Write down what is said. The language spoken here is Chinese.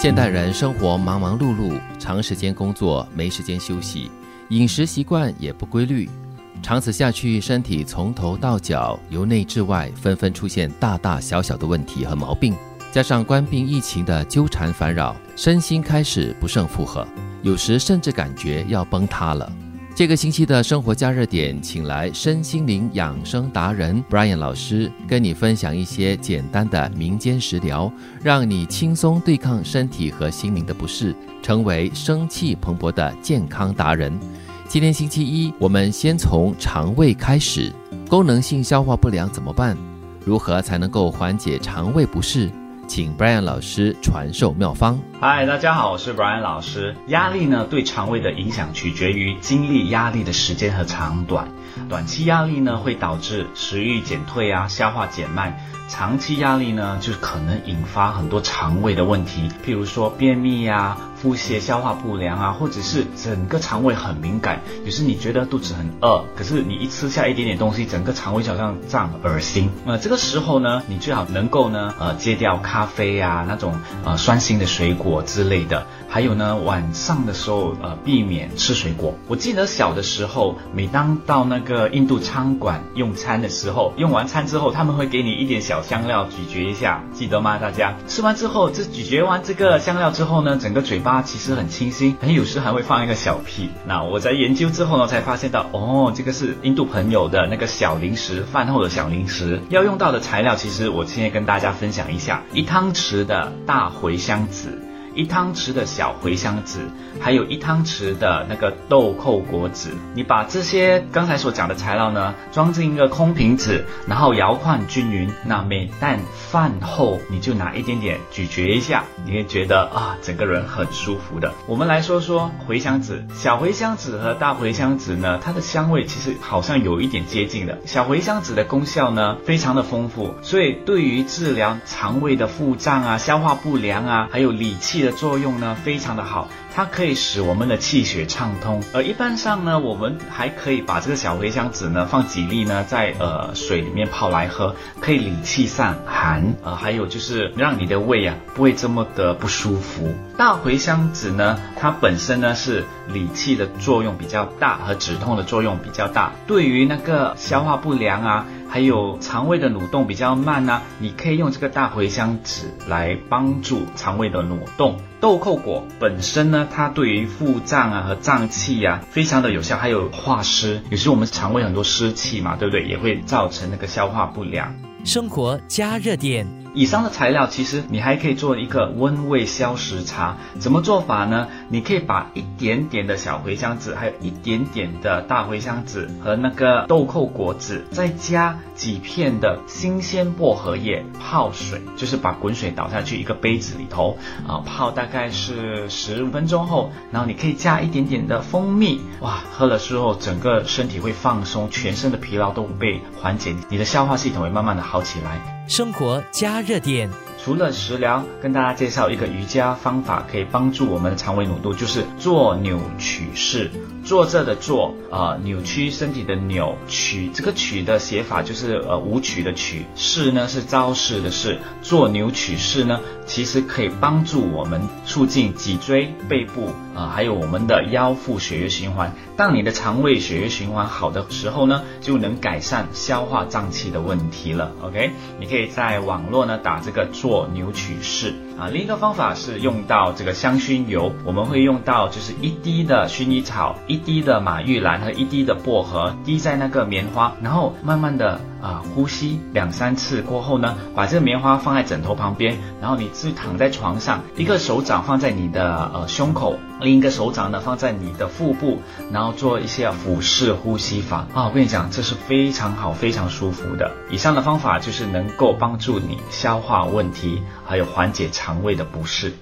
现代人生活忙忙碌碌，长时间工作没时间休息，饮食习惯也不规律，长此下去，身体从头到脚由内至外纷纷出现大大小小的问题和毛病，加上官病疫情的纠缠烦扰，身心开始不胜负荷，有时甚至感觉要崩塌了。这个星期的生活加热点，请来身心灵养生达人 Brian 老师，跟你分享一些简单的民间食疗，让你轻松对抗身体和心灵的不适，成为生气蓬勃的健康达人。今天星期一，我们先从肠胃开始，功能性消化不良怎么办？如何才能够缓解肠胃不适？请 Brian 老师传授妙方。嗨，大家好，我是 Brian 老师。压力呢，对肠胃的影响取决于经历压力的时间和长短。短期压力呢，会导致食欲减退啊，消化减慢；长期压力呢，就可能引发很多肠胃的问题，譬如说便秘呀。腹泻、消化不良啊，或者是整个肠胃很敏感，有时你觉得肚子很饿，可是你一吃下一点点东西，整个肠胃就好像胀、恶心。那这个时候呢，你最好能够呢，呃，戒掉咖啡啊，那种呃酸性的水果果之类的。还有呢，晚上的时候，呃，避免吃水果。我记得小的时候，每当到那个印度餐馆用餐的时候，用完餐之后，他们会给你一点小香料咀嚼一下，记得吗？大家吃完之后，这咀嚼完这个香料之后呢，整个嘴巴其实很清新，还有时还会放一个小屁。那我在研究之后呢，才发现到，哦，这个是印度朋友的那个小零食，饭后的小零食要用到的材料，其实我今天跟大家分享一下，一汤匙的大茴香籽。一汤匙的小茴香籽，还有一汤匙的那个豆蔻果籽，你把这些刚才所讲的材料呢，装进一个空瓶子，然后摇晃均匀。那每旦饭后，你就拿一点点咀嚼一下，你会觉得啊，整个人很舒服的。我们来说说茴香籽，小茴香籽和大茴香籽呢，它的香味其实好像有一点接近的。小茴香籽的功效呢，非常的丰富，所以对于治疗肠胃的腹胀啊、消化不良啊，还有理气。的作用呢，非常的好，它可以使我们的气血畅通。而一般上呢，我们还可以把这个小茴香籽呢放几粒呢，在呃水里面泡来喝，可以理气散寒。呃，还有就是让你的胃啊不会这么的不舒服。大茴香籽呢，它本身呢是理气的作用比较大，和止痛的作用比较大。对于那个消化不良啊。还有肠胃的蠕动比较慢呢，你可以用这个大茴香籽来帮助肠胃的蠕动。豆蔻果本身呢，它对于腹胀啊和胀气啊非常的有效，还有化湿。有时我们肠胃很多湿气嘛，对不对？也会造成那个消化不良。生活加热点。以上的材料其实你还可以做一个温胃消食茶，怎么做法呢？你可以把一点点的小茴香籽，还有一点点的大茴香籽和那个豆蔻果籽，再加几片的新鲜薄荷叶泡水，就是把滚水倒下去一个杯子里头啊，泡大概是十五分钟后，然后你可以加一点点的蜂蜜，哇，喝了之后整个身体会放松，全身的疲劳都被缓解，你的消化系统会慢慢的好起来。生活加热点，除了食疗，跟大家介绍一个瑜伽方法，可以帮助我们的肠胃蠕动，就是坐扭曲式。坐着的坐，啊，扭曲身体的扭曲，这个曲的写法就是呃舞曲的曲，式呢是招式的式。做扭曲式呢，其实可以帮助我们促进脊椎、背部啊，还有我们的腰腹血液循环。当你的肠胃血液循环好的时候呢，就能改善消化胀气的问题了。OK，你可以在网络呢打这个做扭曲式。啊，另一个方法是用到这个香薰油，我们会用到就是一滴的薰衣草，一滴的马玉兰和一滴的薄荷，滴在那个棉花，然后慢慢的啊呼吸两三次过后呢，把这个棉花放在枕头旁边，然后你自己躺在床上，一个手掌放在你的呃胸口，另一个手掌呢放在你的腹部，然后做一些腹式呼吸法啊，我跟你讲，这是非常好、非常舒服的。以上的方法就是能够帮助你消化问题，还有缓解。肠胃的不适。